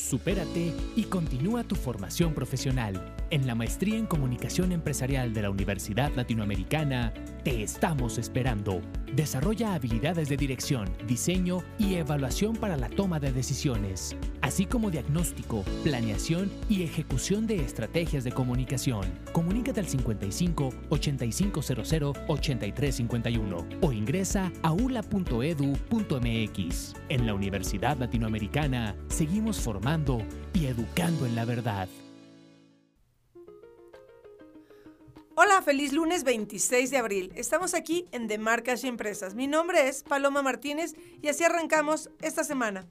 Supérate y continúa tu formación profesional. En la maestría en comunicación empresarial de la Universidad Latinoamericana, te estamos esperando. Desarrolla habilidades de dirección, diseño y evaluación para la toma de decisiones, así como diagnóstico, planeación y ejecución de estrategias de comunicación. Comunícate al 55 8500 8351 o ingresa a ula.edu.mx. En la Universidad Latinoamericana seguimos formando y educando en la verdad. Hola, feliz lunes 26 de abril. Estamos aquí en De Marcas y Empresas. Mi nombre es Paloma Martínez y así arrancamos esta semana.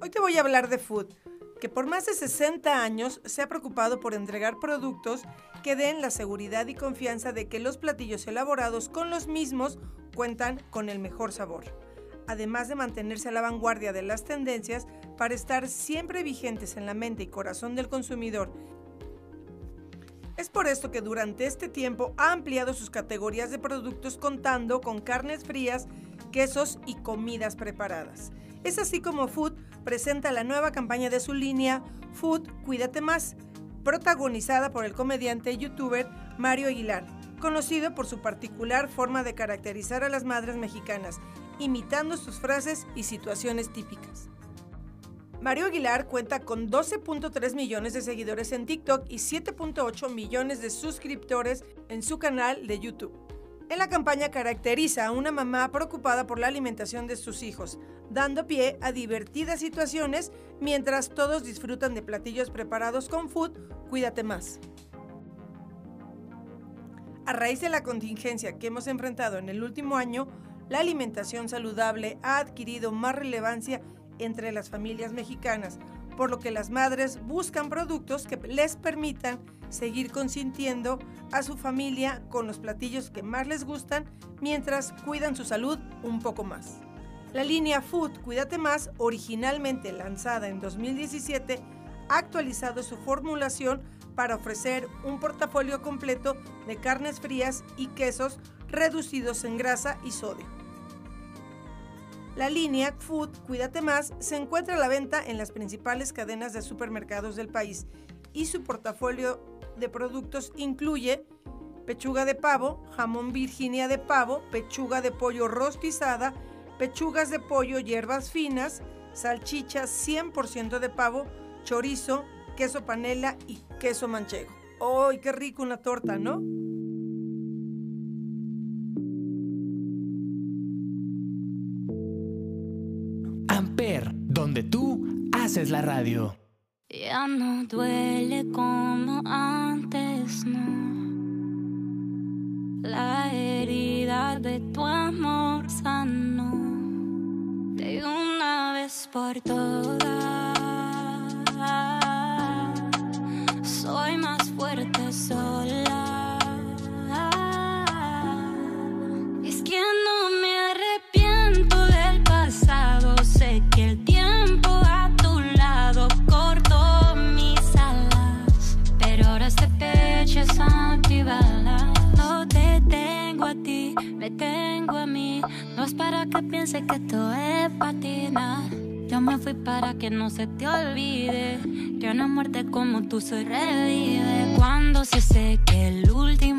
Hoy te voy a hablar de Food, que por más de 60 años se ha preocupado por entregar productos que den la seguridad y confianza de que los platillos elaborados con los mismos cuentan con el mejor sabor además de mantenerse a la vanguardia de las tendencias para estar siempre vigentes en la mente y corazón del consumidor. Es por esto que durante este tiempo ha ampliado sus categorías de productos contando con carnes frías, quesos y comidas preparadas. Es así como Food presenta la nueva campaña de su línea Food Cuídate Más, protagonizada por el comediante y youtuber Mario Aguilar, conocido por su particular forma de caracterizar a las madres mexicanas imitando sus frases y situaciones típicas. Mario Aguilar cuenta con 12.3 millones de seguidores en TikTok y 7.8 millones de suscriptores en su canal de YouTube. En la campaña caracteriza a una mamá preocupada por la alimentación de sus hijos, dando pie a divertidas situaciones mientras todos disfrutan de platillos preparados con food Cuídate más. A raíz de la contingencia que hemos enfrentado en el último año, la alimentación saludable ha adquirido más relevancia entre las familias mexicanas, por lo que las madres buscan productos que les permitan seguir consintiendo a su familia con los platillos que más les gustan mientras cuidan su salud un poco más. La línea Food Cuídate Más, originalmente lanzada en 2017, ha actualizado su formulación para ofrecer un portafolio completo de carnes frías y quesos reducidos en grasa y sodio. La línea Food Cuídate Más se encuentra a la venta en las principales cadenas de supermercados del país y su portafolio de productos incluye pechuga de pavo, jamón Virginia de pavo, pechuga de pollo rostizada, pechugas de pollo hierbas finas, salchichas 100% de pavo, chorizo, queso panela y queso manchego. ¡Ay, qué rico una torta, ¿no? Donde tú haces la radio. Ya no duele como antes, no. La herida de tu amor sanó de una vez por todas. Soy más fuerte sola. Que no se te olvide que una muerte como tú se revive. Cuando se seque el último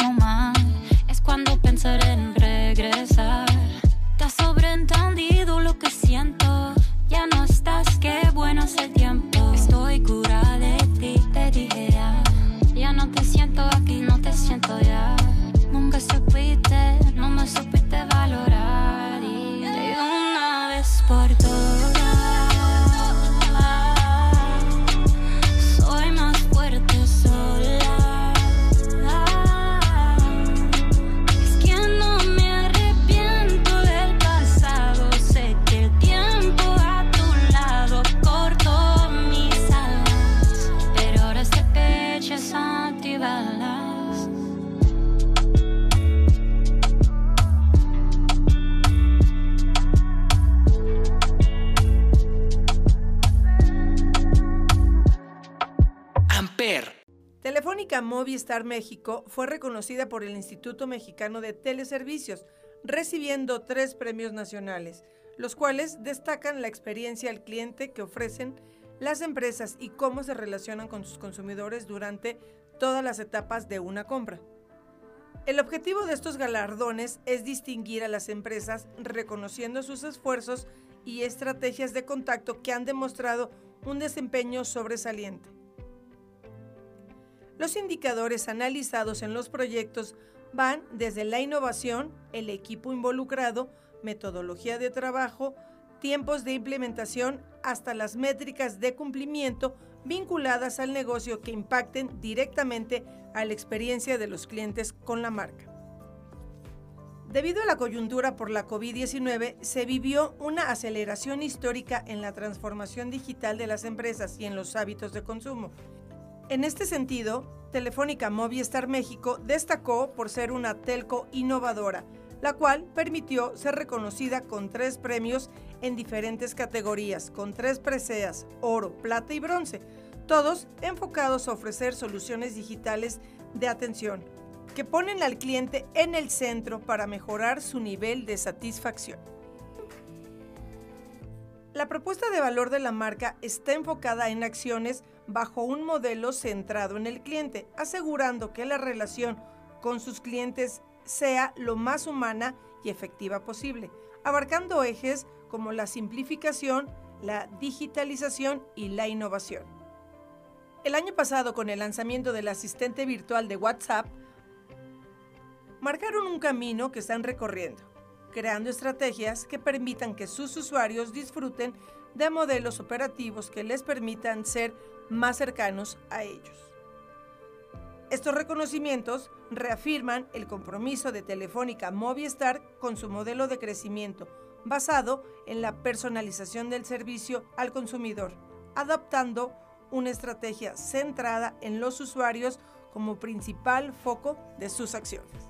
Movistar México fue reconocida por el Instituto Mexicano de Teleservicios, recibiendo tres premios nacionales, los cuales destacan la experiencia al cliente que ofrecen las empresas y cómo se relacionan con sus consumidores durante todas las etapas de una compra. El objetivo de estos galardones es distinguir a las empresas reconociendo sus esfuerzos y estrategias de contacto que han demostrado un desempeño sobresaliente. Los indicadores analizados en los proyectos van desde la innovación, el equipo involucrado, metodología de trabajo, tiempos de implementación hasta las métricas de cumplimiento vinculadas al negocio que impacten directamente a la experiencia de los clientes con la marca. Debido a la coyuntura por la COVID-19, se vivió una aceleración histórica en la transformación digital de las empresas y en los hábitos de consumo. En este sentido, Telefónica Movistar México destacó por ser una telco innovadora, la cual permitió ser reconocida con tres premios en diferentes categorías, con tres preseas, oro, plata y bronce, todos enfocados a ofrecer soluciones digitales de atención, que ponen al cliente en el centro para mejorar su nivel de satisfacción. La propuesta de valor de la marca está enfocada en acciones bajo un modelo centrado en el cliente, asegurando que la relación con sus clientes sea lo más humana y efectiva posible, abarcando ejes como la simplificación, la digitalización y la innovación. El año pasado, con el lanzamiento del asistente virtual de WhatsApp, marcaron un camino que están recorriendo, creando estrategias que permitan que sus usuarios disfruten de modelos operativos que les permitan ser más cercanos a ellos. Estos reconocimientos reafirman el compromiso de Telefónica Movistar con su modelo de crecimiento basado en la personalización del servicio al consumidor, adaptando una estrategia centrada en los usuarios como principal foco de sus acciones.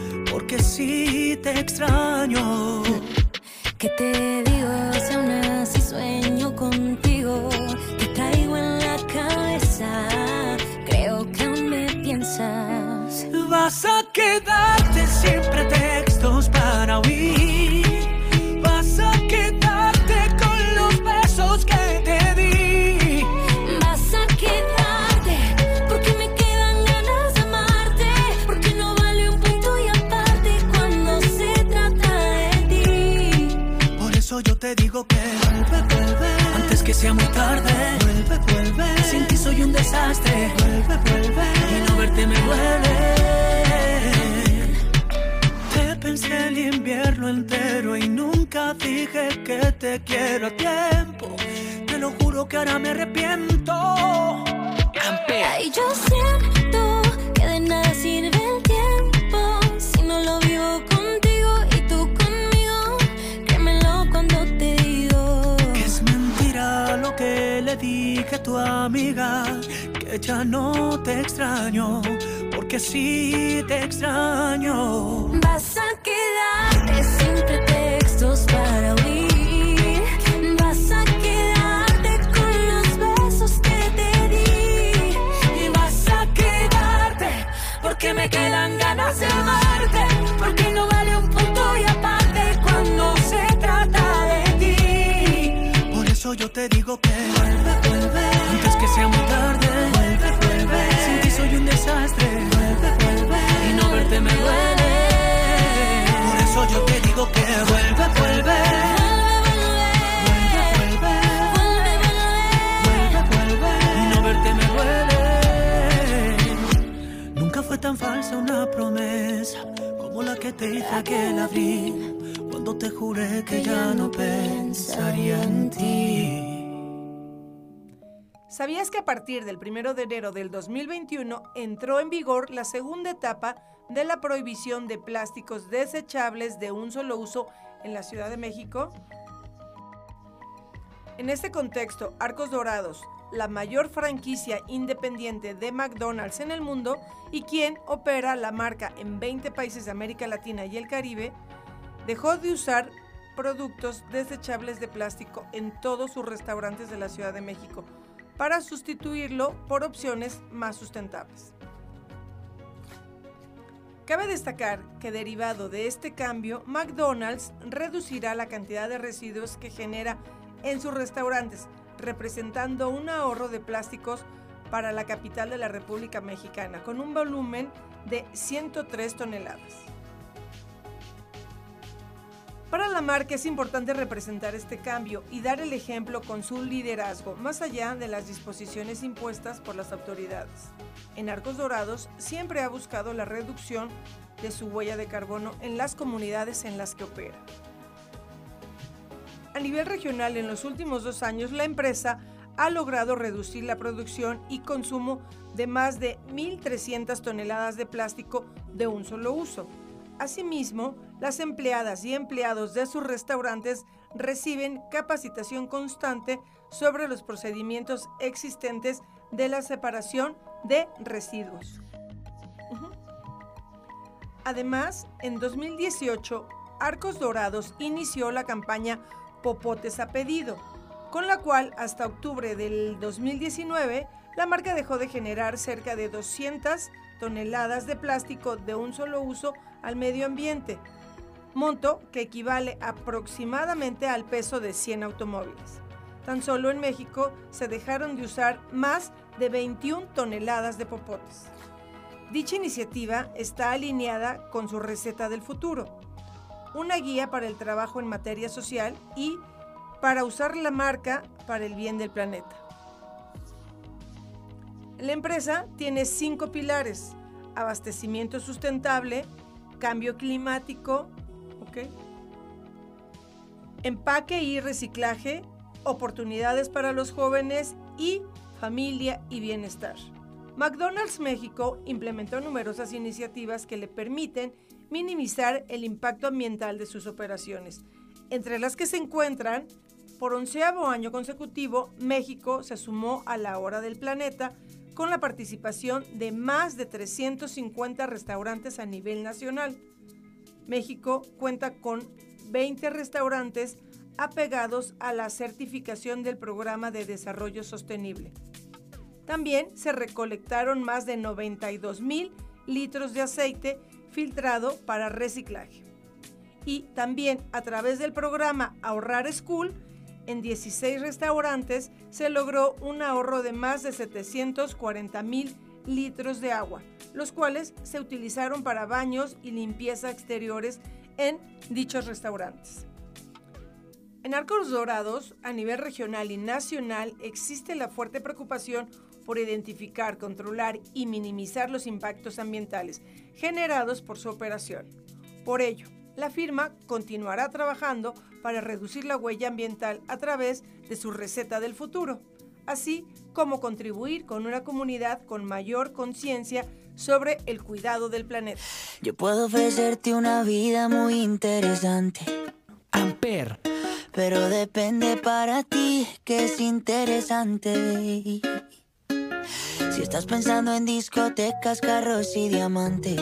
porque sí te extraño. ¿Qué te digo si aún así sueño sea muy tarde, vuelve, vuelve. Sin ti soy un desastre, vuelve, vuelve. Y no verte me duele. Te pensé el invierno entero y nunca dije que te quiero a tiempo. Te lo juro que ahora me arrepiento. Y yo siento amiga que ya no te extraño, porque sí te extraño. Vas a quedarte sin pretextos para huir. Vas a quedarte con los besos que te di. Y vas a quedarte porque me quedan ganas de amarte, porque no vale un punto y aparte cuando se trata de ti. Por eso yo te digo que falsa una promesa como la que te hice aquel abril cuando te juré que ya no pensaría en ti. ¿Sabías que a partir del 1 de enero del 2021 entró en vigor la segunda etapa de la prohibición de plásticos desechables de un solo uso en la Ciudad de México? En este contexto, Arcos Dorados, la mayor franquicia independiente de McDonald's en el mundo y quien opera la marca en 20 países de América Latina y el Caribe, dejó de usar productos desechables de plástico en todos sus restaurantes de la Ciudad de México para sustituirlo por opciones más sustentables. Cabe destacar que derivado de este cambio, McDonald's reducirá la cantidad de residuos que genera en sus restaurantes, representando un ahorro de plásticos para la capital de la República Mexicana, con un volumen de 103 toneladas. Para la marca es importante representar este cambio y dar el ejemplo con su liderazgo, más allá de las disposiciones impuestas por las autoridades. En Arcos Dorados siempre ha buscado la reducción de su huella de carbono en las comunidades en las que opera. A nivel regional, en los últimos dos años, la empresa ha logrado reducir la producción y consumo de más de 1.300 toneladas de plástico de un solo uso. Asimismo, las empleadas y empleados de sus restaurantes reciben capacitación constante sobre los procedimientos existentes de la separación de residuos. Además, en 2018, Arcos Dorados inició la campaña Popotes a pedido, con la cual hasta octubre del 2019 la marca dejó de generar cerca de 200 toneladas de plástico de un solo uso al medio ambiente, monto que equivale aproximadamente al peso de 100 automóviles. Tan solo en México se dejaron de usar más de 21 toneladas de popotes. Dicha iniciativa está alineada con su receta del futuro, una guía para el trabajo en materia social y para usar la marca para el bien del planeta. La empresa tiene cinco pilares, abastecimiento sustentable, cambio climático, empaque y reciclaje, oportunidades para los jóvenes y familia y bienestar. McDonald's México implementó numerosas iniciativas que le permiten minimizar el impacto ambiental de sus operaciones, entre las que se encuentran, por onceavo año consecutivo, México se sumó a la hora del planeta con la participación de más de 350 restaurantes a nivel nacional. México cuenta con 20 restaurantes apegados a la certificación del Programa de Desarrollo Sostenible. También se recolectaron más de 92 mil litros de aceite filtrado para reciclaje. Y también a través del programa Ahorrar School, en 16 restaurantes se logró un ahorro de más de 740 mil litros de agua, los cuales se utilizaron para baños y limpieza exteriores en dichos restaurantes. En Arcos Dorados, a nivel regional y nacional, existe la fuerte preocupación por identificar, controlar y minimizar los impactos ambientales generados por su operación. Por ello, la firma continuará trabajando para reducir la huella ambiental a través de su receta del futuro, así como contribuir con una comunidad con mayor conciencia sobre el cuidado del planeta. Yo puedo ofrecerte una vida muy interesante. Amper. Pero depende para ti que es interesante. Si estás pensando en discotecas, carros y diamantes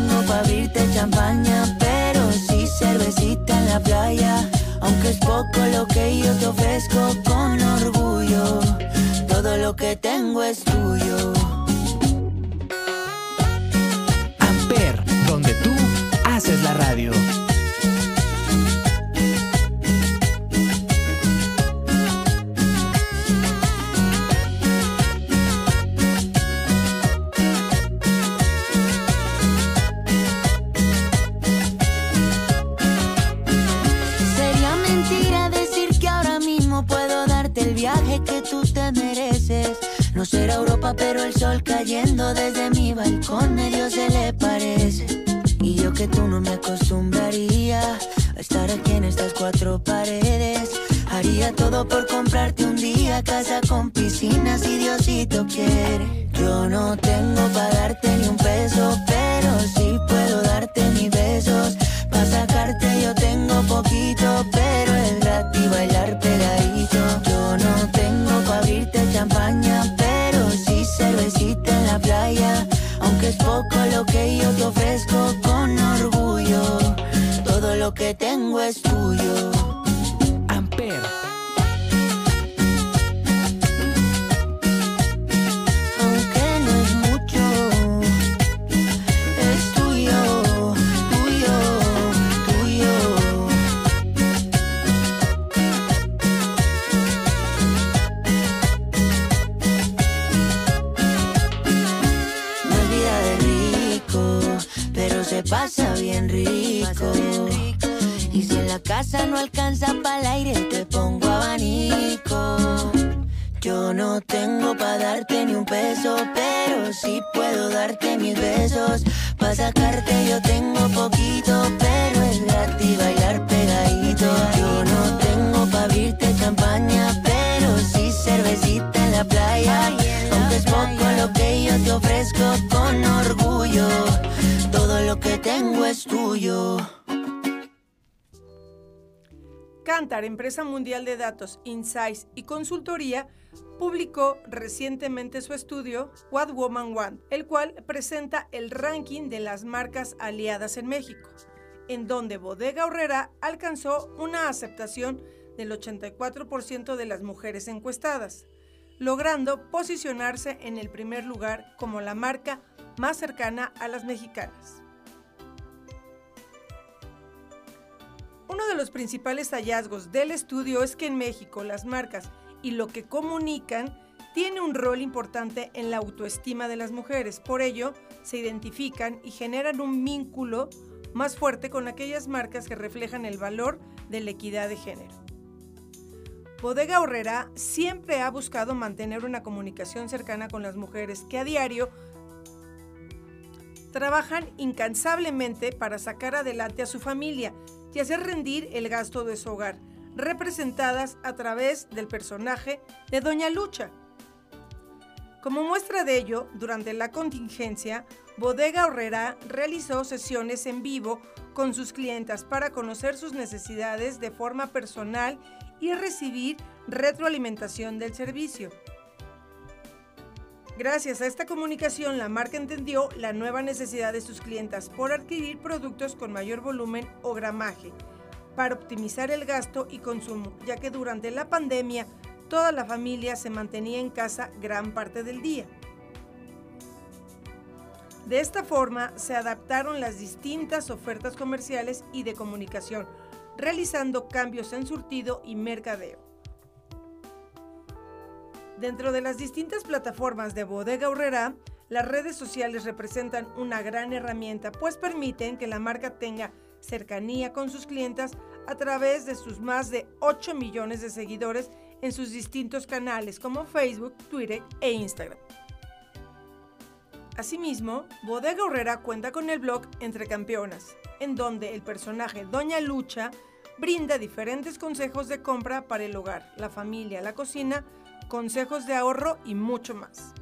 para abrirte champaña, cervecita en la playa. Aunque es poco lo que estar aquí en estas cuatro paredes. Haría todo por comprarte un día casa con piscina si Diosito quiere. Yo no tengo para darte ni un peso, pero sí puedo darte mis besos. Para sacarte yo tengo poquito, pero es gratis bailar pegadito. Yo no tengo para abrirte champaña, pero sí cervecita en la playa. Aunque es poco lo que yo te ofrezco es tuyo. Kantar, empresa mundial de datos, insights y consultoría, publicó recientemente su estudio What Woman Want, el cual presenta el ranking de las marcas aliadas en México, en donde Bodega Horrera alcanzó una aceptación del 84% de las mujeres encuestadas, logrando posicionarse en el primer lugar como la marca más cercana a las mexicanas. Uno de los principales hallazgos del estudio es que en México las marcas y lo que comunican tiene un rol importante en la autoestima de las mujeres. Por ello, se identifican y generan un vínculo más fuerte con aquellas marcas que reflejan el valor de la equidad de género. Bodega Horrera siempre ha buscado mantener una comunicación cercana con las mujeres que a diario trabajan incansablemente para sacar adelante a su familia y hacer rendir el gasto de su hogar, representadas a través del personaje de Doña Lucha. Como muestra de ello, durante la contingencia, Bodega Horrera realizó sesiones en vivo con sus clientas para conocer sus necesidades de forma personal y recibir retroalimentación del servicio. Gracias a esta comunicación, la marca entendió la nueva necesidad de sus clientas por adquirir productos con mayor volumen o gramaje para optimizar el gasto y consumo, ya que durante la pandemia toda la familia se mantenía en casa gran parte del día. De esta forma se adaptaron las distintas ofertas comerciales y de comunicación, realizando cambios en surtido y mercadeo. Dentro de las distintas plataformas de Bodega Horrera, las redes sociales representan una gran herramienta, pues permiten que la marca tenga cercanía con sus clientas a través de sus más de 8 millones de seguidores en sus distintos canales como Facebook, Twitter e Instagram. Asimismo, Bodega Horrera cuenta con el blog Entre Campeonas, en donde el personaje Doña Lucha brinda diferentes consejos de compra para el hogar, la familia, la cocina, consejos de ahorro y mucho más.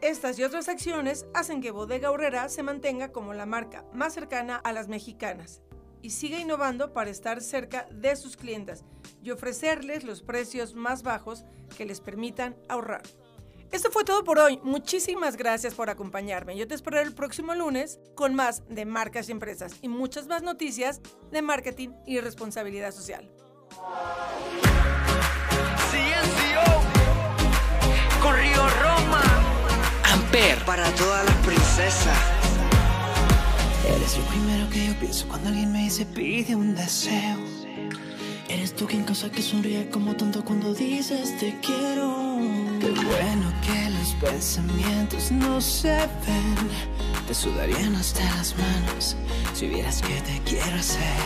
Estas y otras acciones hacen que Bodega Horrera se mantenga como la marca más cercana a las mexicanas y siga innovando para estar cerca de sus clientas y ofrecerles los precios más bajos que les permitan ahorrar. Esto fue todo por hoy. Muchísimas gracias por acompañarme. Yo te espero el próximo lunes con más de marcas y empresas y muchas más noticias de marketing y responsabilidad social. CNCO con Río Roma. Amper para todas las princesas. Eres lo primero que yo pienso cuando alguien me dice pide un deseo. Eres tú quien causa que sonríe como tonto cuando dices te quiero. Qué bueno que los pensamientos no se ven. Te sudarían hasta las manos si vieras que te quiero hacer.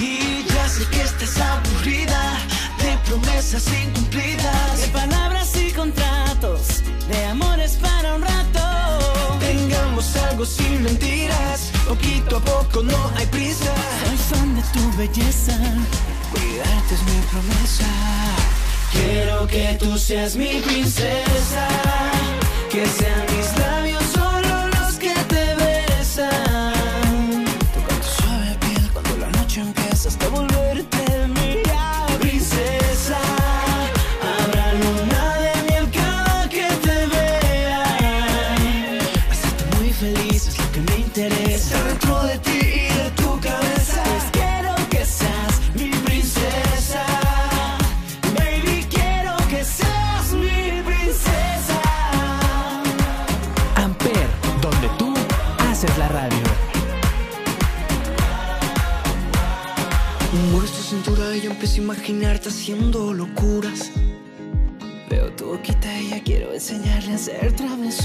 Y ya sé que estás aburrida de promesas incumplidas, de palabras y contratos, de amores para un rato. Tengamos algo sin mentiras, poquito a poco no hay prisa. Soy fan de tu belleza, cuidarte es mi promesa. Quiero que tú seas mi princesa, que sean mis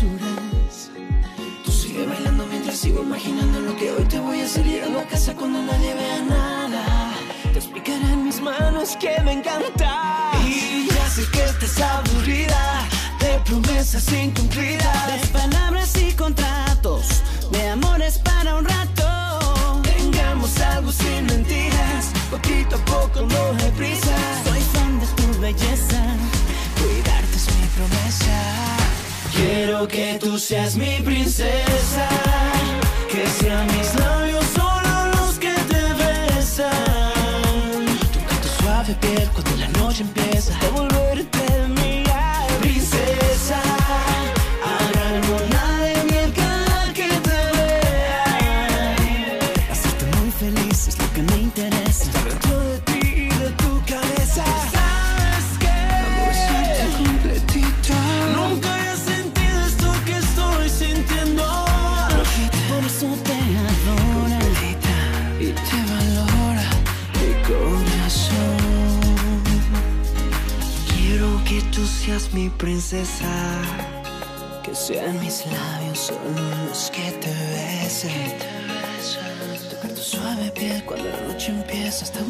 Tú sigue bailando mientras sigo imaginando lo que hoy te voy a hacer llegando a casa cuando nadie vea nada. Te explicaré en mis manos que me encanta. Y ya sé que estás aburrida de promesas incumplidas. de palabras y contratos, de amores para un rato. Tengamos algo sin mentiras, poquito a poco no hay prisa. Soy fan de tu belleza, Cuidarte es mi promesa. Quiero que tú seas mi princesa, que sean mis labios solo los que te besan. Tu suave piel cuando la noche empieza solo los que te besen. Tocar tu suave piel cuando la noche empieza hasta